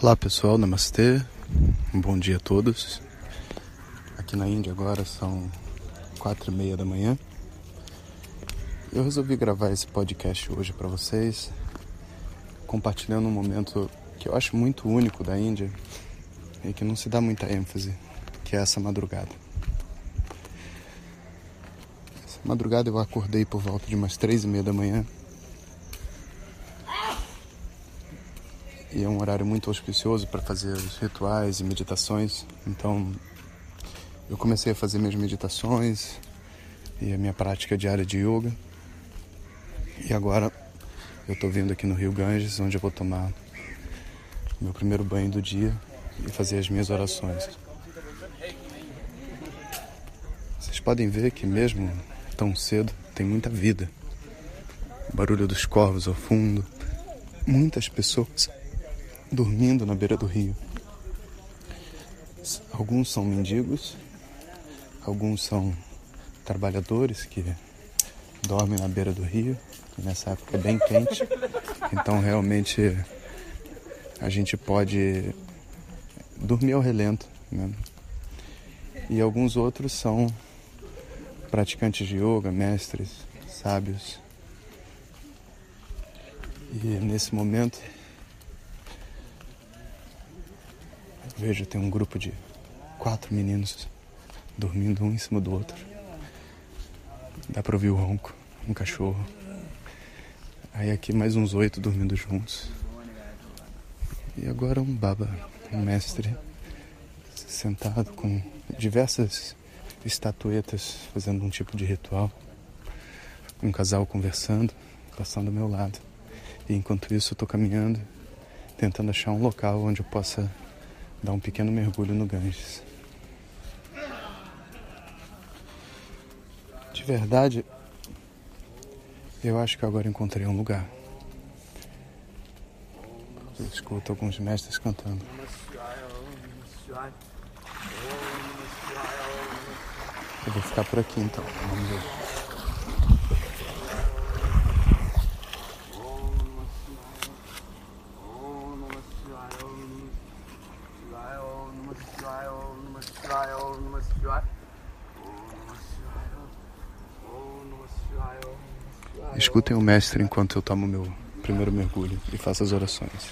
Olá pessoal, namastê, um bom dia a todos. Aqui na Índia agora são quatro e meia da manhã. Eu resolvi gravar esse podcast hoje para vocês, compartilhando um momento que eu acho muito único da Índia e que não se dá muita ênfase, que é essa madrugada. Essa madrugada eu acordei por volta de umas três e meia da manhã e é um horário muito auspicioso para fazer os rituais e meditações. Então, eu comecei a fazer minhas meditações e a minha prática diária de yoga. E agora eu estou vindo aqui no Rio Ganges, onde eu vou tomar meu primeiro banho do dia e fazer as minhas orações. Vocês podem ver que mesmo tão cedo tem muita vida. O barulho dos corvos ao fundo, muitas pessoas dormindo na beira do rio. Alguns são mendigos, alguns são trabalhadores que dormem na beira do rio. Nessa época é bem quente, então realmente a gente pode dormir ao relento. Né? E alguns outros são praticantes de yoga, mestres, sábios. E nesse momento Vejo, tem um grupo de quatro meninos dormindo um em cima do outro. Dá pra ouvir o ronco, um cachorro. Aí aqui mais uns oito dormindo juntos. E agora um baba, um mestre, sentado com diversas estatuetas fazendo um tipo de ritual. Um casal conversando, passando ao meu lado. E enquanto isso eu tô caminhando, tentando achar um local onde eu possa dar um pequeno mergulho no Ganges. De verdade, eu acho que agora encontrei um lugar. Eu escuto alguns mestres cantando. Eu vou ficar por aqui então. Vamos ver. Escutem o mestre enquanto eu tomo meu primeiro mergulho e faço as orações.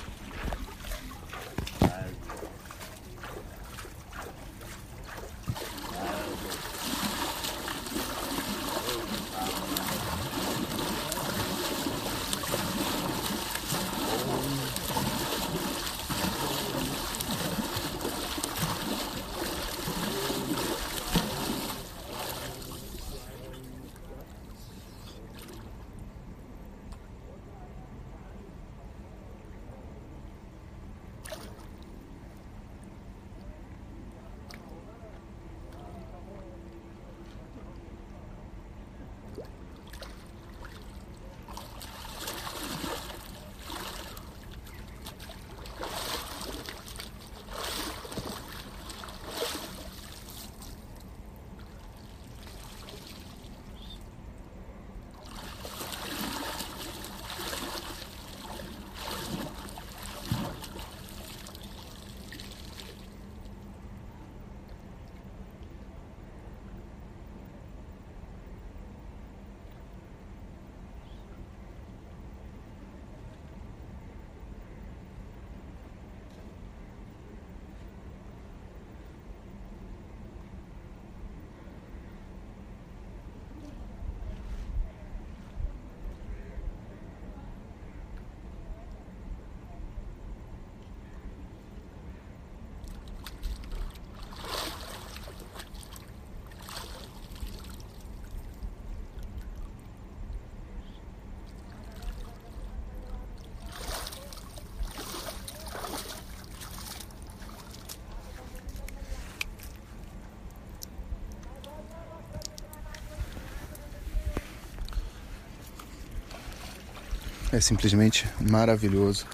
É simplesmente maravilhoso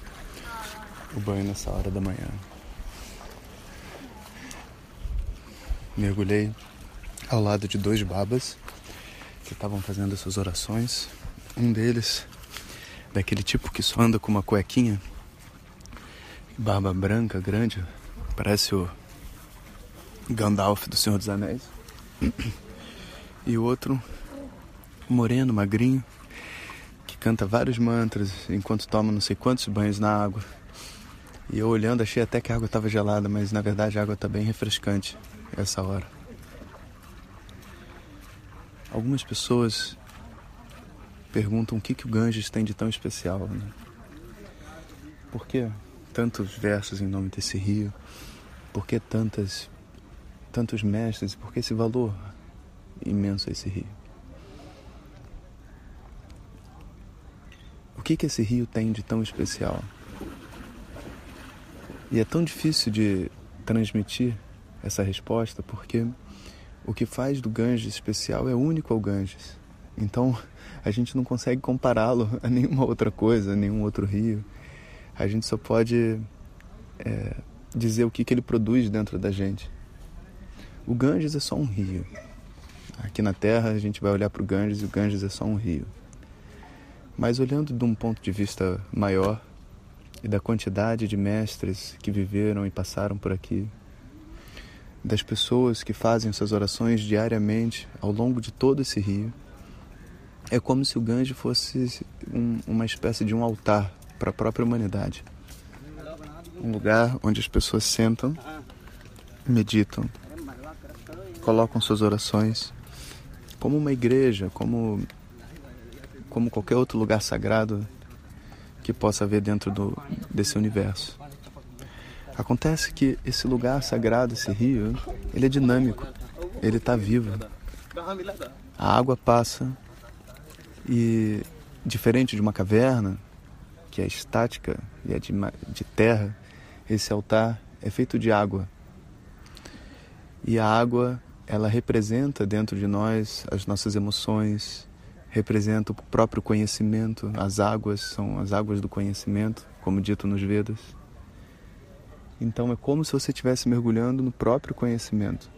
o banho nessa hora da manhã. Mergulhei ao lado de dois babas que estavam fazendo essas orações. Um deles, daquele tipo que só anda com uma cuequinha, barba branca, grande, parece o Gandalf do Senhor dos Anéis. E o outro, moreno, magrinho, canta vários mantras enquanto toma não sei quantos banhos na água. E eu olhando achei até que a água estava gelada, mas na verdade a água está bem refrescante essa hora. Algumas pessoas perguntam o que, que o Ganges tem de tão especial. Né? Por que tantos versos em nome desse rio? Por que tantas, tantos mestres? Por que esse valor imenso a esse rio? Que, que esse rio tem de tão especial? E é tão difícil de transmitir essa resposta porque o que faz do Ganges especial é único ao Ganges. Então a gente não consegue compará-lo a nenhuma outra coisa, a nenhum outro rio. A gente só pode é, dizer o que, que ele produz dentro da gente. O Ganges é só um rio. Aqui na Terra a gente vai olhar para o Ganges e o Ganges é só um rio. Mas olhando de um ponto de vista maior e da quantidade de mestres que viveram e passaram por aqui, das pessoas que fazem essas orações diariamente ao longo de todo esse rio, é como se o Ganges fosse um, uma espécie de um altar para a própria humanidade. Um lugar onde as pessoas sentam, meditam, colocam suas orações, como uma igreja, como, como qualquer outro lugar sagrado que possa haver dentro do, desse universo. Acontece que esse lugar sagrado, esse rio, ele é dinâmico, ele está vivo. A água passa, e diferente de uma caverna, que é estática e é de, de terra, esse altar é feito de água. E a água, ela representa dentro de nós as nossas emoções, representa o próprio conhecimento. As águas são as águas do conhecimento, como dito nos Vedas. Então é como se você estivesse mergulhando no próprio conhecimento.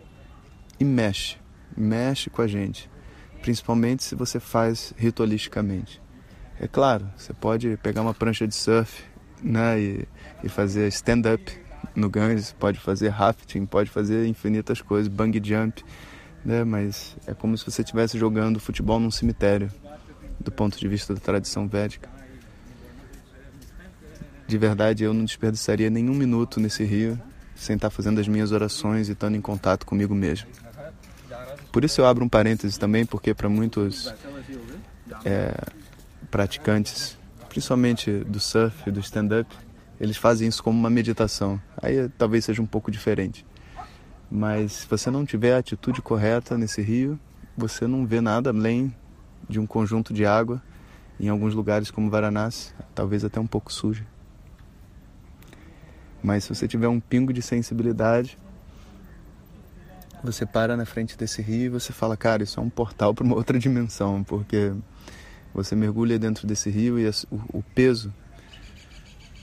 E mexe, mexe com a gente principalmente se você faz ritualisticamente. É claro, você pode pegar uma prancha de surf né, e, e fazer stand-up no Ganges, pode fazer rafting, pode fazer infinitas coisas, bungee jump, né, mas é como se você estivesse jogando futebol num cemitério, do ponto de vista da tradição védica. De verdade, eu não desperdiçaria nenhum minuto nesse rio sem estar fazendo as minhas orações e estando em contato comigo mesmo. Por isso eu abro um parênteses também, porque para muitos é, praticantes, principalmente do surf e do stand-up, eles fazem isso como uma meditação. Aí talvez seja um pouco diferente. Mas se você não tiver a atitude correta nesse rio, você não vê nada além de um conjunto de água, em alguns lugares como Varanasi, talvez até um pouco suja. Mas se você tiver um pingo de sensibilidade, você para na frente desse rio e você fala, cara, isso é um portal para uma outra dimensão, porque você mergulha dentro desse rio e o, o peso,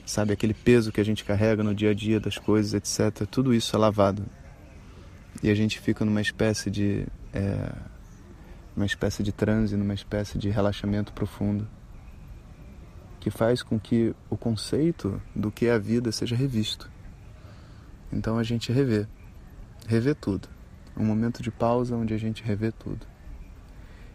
sabe, aquele peso que a gente carrega no dia a dia das coisas, etc., tudo isso é lavado. E a gente fica numa espécie de. É, uma espécie de transe, numa espécie de relaxamento profundo, que faz com que o conceito do que é a vida seja revisto. Então a gente revê, revê tudo um momento de pausa onde a gente revê tudo.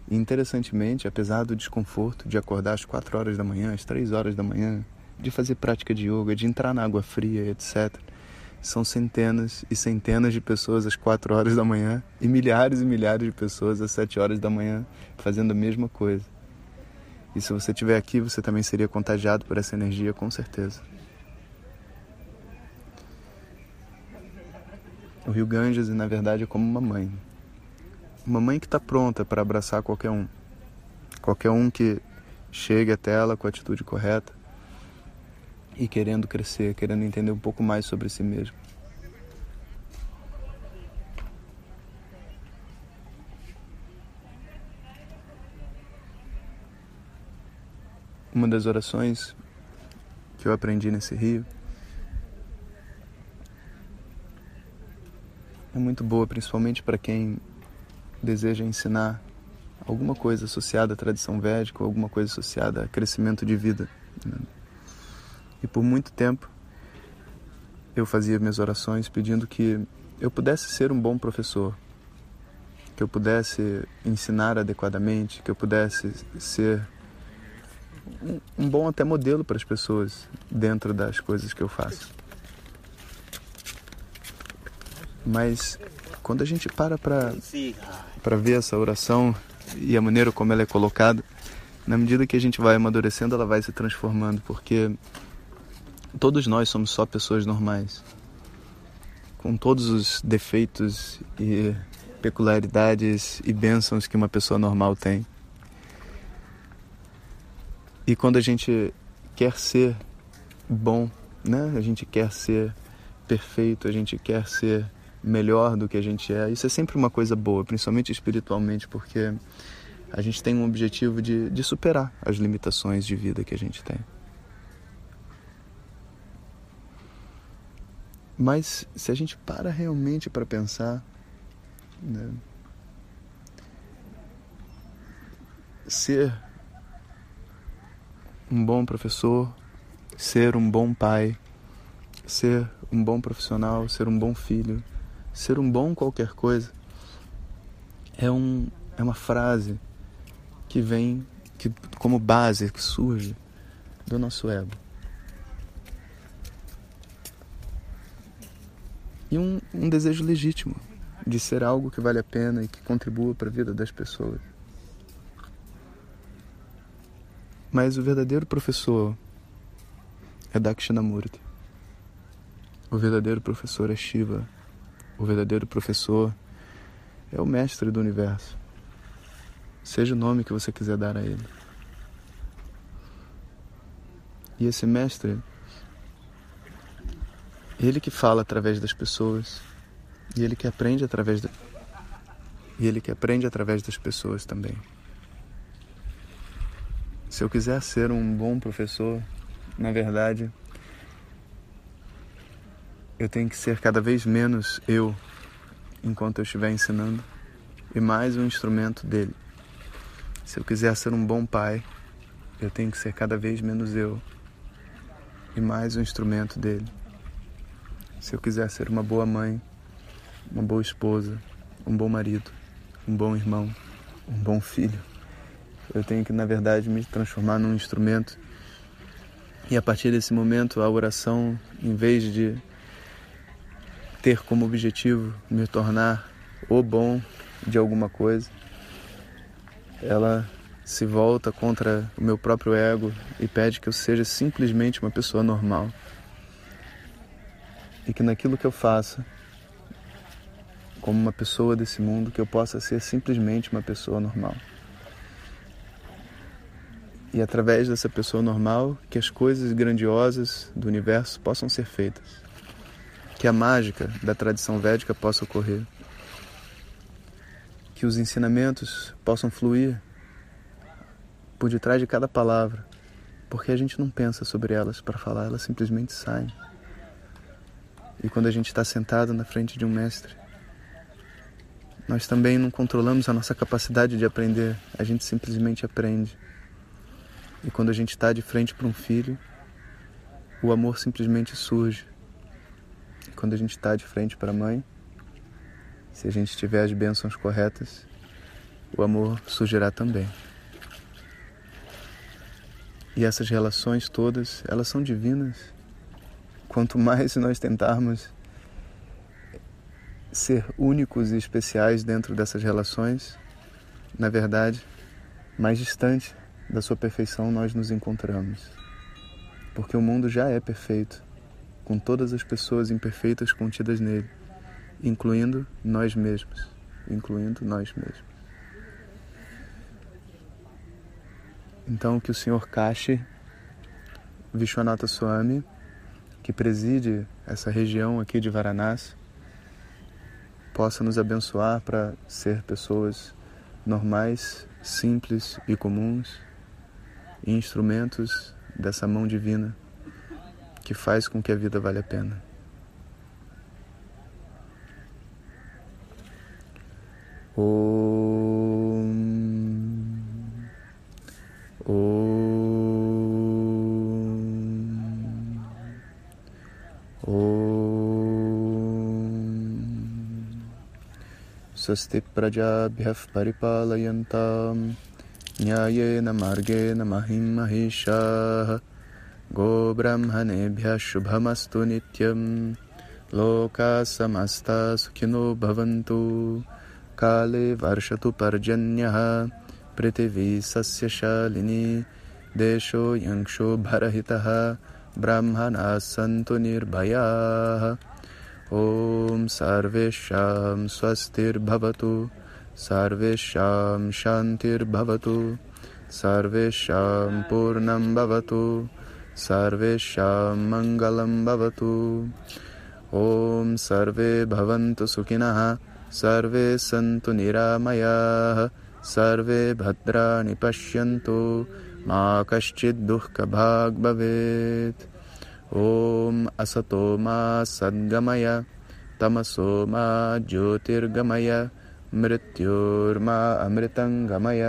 E interessantemente, apesar do desconforto de acordar às 4 horas da manhã, às 3 horas da manhã, de fazer prática de yoga, de entrar na água fria, etc., são centenas e centenas de pessoas às 4 horas da manhã e milhares e milhares de pessoas às 7 horas da manhã fazendo a mesma coisa. E se você estiver aqui, você também seria contagiado por essa energia, com certeza. O rio Ganges, na verdade, é como uma mãe. Uma mãe que está pronta para abraçar qualquer um. Qualquer um que chegue até ela com a atitude correta e querendo crescer, querendo entender um pouco mais sobre si mesmo. Uma das orações que eu aprendi nesse rio é muito boa, principalmente para quem deseja ensinar alguma coisa associada à tradição védica, alguma coisa associada a crescimento de vida. Né? E por muito tempo eu fazia minhas orações pedindo que eu pudesse ser um bom professor, que eu pudesse ensinar adequadamente, que eu pudesse ser um, bom até modelo para as pessoas dentro das coisas que eu faço. Mas quando a gente para para ver essa oração e a maneira como ela é colocada, na medida que a gente vai amadurecendo, ela vai se transformando, porque todos nós somos só pessoas normais, com todos os defeitos e peculiaridades e bênçãos que uma pessoa normal tem. E quando a gente quer ser bom, né? A gente quer ser perfeito, a gente quer ser melhor do que a gente é. Isso é sempre uma coisa boa, principalmente espiritualmente, porque a gente tem um objetivo de, de superar as limitações de vida que a gente tem. Mas se a gente para realmente para pensar, né, ser um bom professor, ser um bom pai, ser um bom profissional, ser um bom filho, ser um bom qualquer coisa, é, um, é uma frase que vem que, como base, que surge do nosso ego. Um, um desejo legítimo de ser algo que vale a pena e que contribua para a vida das pessoas. Mas o verdadeiro professor é Dakshinamurti. O verdadeiro professor é Shiva. O verdadeiro professor é o mestre do universo seja o nome que você quiser dar a ele. E esse mestre, ele que fala através das pessoas, e ele que aprende através e ele que aprende através das pessoas também. Se eu quiser ser um bom professor, na verdade, eu tenho que ser cada vez menos eu enquanto eu estiver ensinando e mais um instrumento dele. Se eu quiser ser um bom pai, eu tenho que ser cada vez menos eu e mais um instrumento dele. Se eu quiser ser uma boa mãe, uma boa esposa, um bom marido, um bom irmão, um bom filho, eu tenho que, na verdade, me transformar num instrumento. E a partir desse momento, a oração, em vez de ter como objetivo me tornar o bom de alguma coisa, ela se volta contra o meu próprio ego e pede que eu seja simplesmente uma pessoa normal. E que naquilo que eu faça, como uma pessoa desse mundo, que eu possa ser simplesmente uma pessoa normal. E através dessa pessoa normal, que as coisas grandiosas do universo possam ser feitas. Que a mágica da tradição védica possa ocorrer que os ensinamentos possam fluir por detrás de cada palavra, porque a gente não pensa sobre elas para falar, elas simplesmente saem. E quando a gente está sentado na frente de um mestre, nós também não controlamos a nossa capacidade de aprender, a gente simplesmente aprende. E quando a gente está de frente para um filho, o amor simplesmente surge. E quando a gente está de frente para a mãe, se a gente tiver as bênçãos corretas, o amor surgirá também. E essas relações todas, elas são divinas. Quanto mais nós tentarmos ser únicos e especiais dentro dessas relações, na verdade, mais distante da sua perfeição nós nos encontramos. Porque o mundo já é perfeito, com todas as pessoas imperfeitas contidas nele incluindo nós mesmos, incluindo nós mesmos. Então que o Senhor Kashi Vishwanatha Swami, que preside essa região aqui de Varanasi, possa nos abençoar para ser pessoas normais, simples e comuns, e instrumentos dessa mão divina que faz com que a vida valha a pena. Om. Om. स्वस्ति प्रजाभ्यः परिपालयन्तां न्यायेन मार्गेण महिं महिषाः। गोब्राह्मणेभ्यः शुभमस्तु नित्यं लोकाः समस्ता सुखिनो भवन्तु। काले वर्षतु पर्जन्यः। पृथिवी सस्यशालिनी देशो यंक्षोभरहितः ब्राह्मणाः सन्तु निर्भयाः। ॐ सर्वेषां स्वस्तिर्भवतु, सर्वेषां शान्तिर्भवतु, सर्वेषां पूर्णं भवतु, सर्वेषां मङ्गलं भवतु। ॐ सर्वे भवन्तु सुखिनः, सर्वे सन्तु निरामयाः, सर्वे भद्राणि पश्यन्तु, मा कश्चित् दुःखभाग् भवेत्। ॐ असतो मा सद्गमय तमसो मा ज्योतिर्गमय मृत्योर्मा अमृतङ्गमय।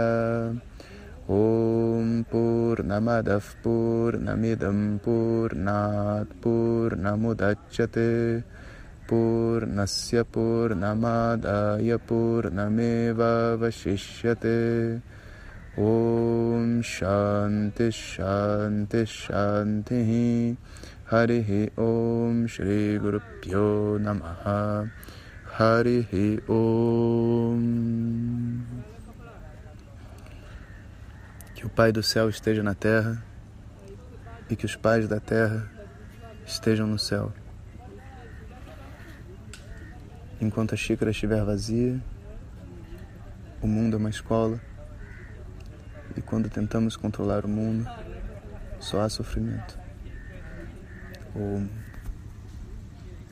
ॐ पूर्णमदः पूर्णमिदं पूर्णात् पूर्णमुदच्यते पूर्णस्य पूर्णमादाय पूर्णमेवावशिष्यते ॐ शान्तिः शान्तिः शान्तिः हरिः ॐ श्रीगुरुभ्यो नमः हरिः ॐ Que o Pai do céu esteja na terra e que os pais da terra estejam no céu. Enquanto a xícara estiver vazia, o mundo é uma escola e quando tentamos controlar o mundo, só há sofrimento.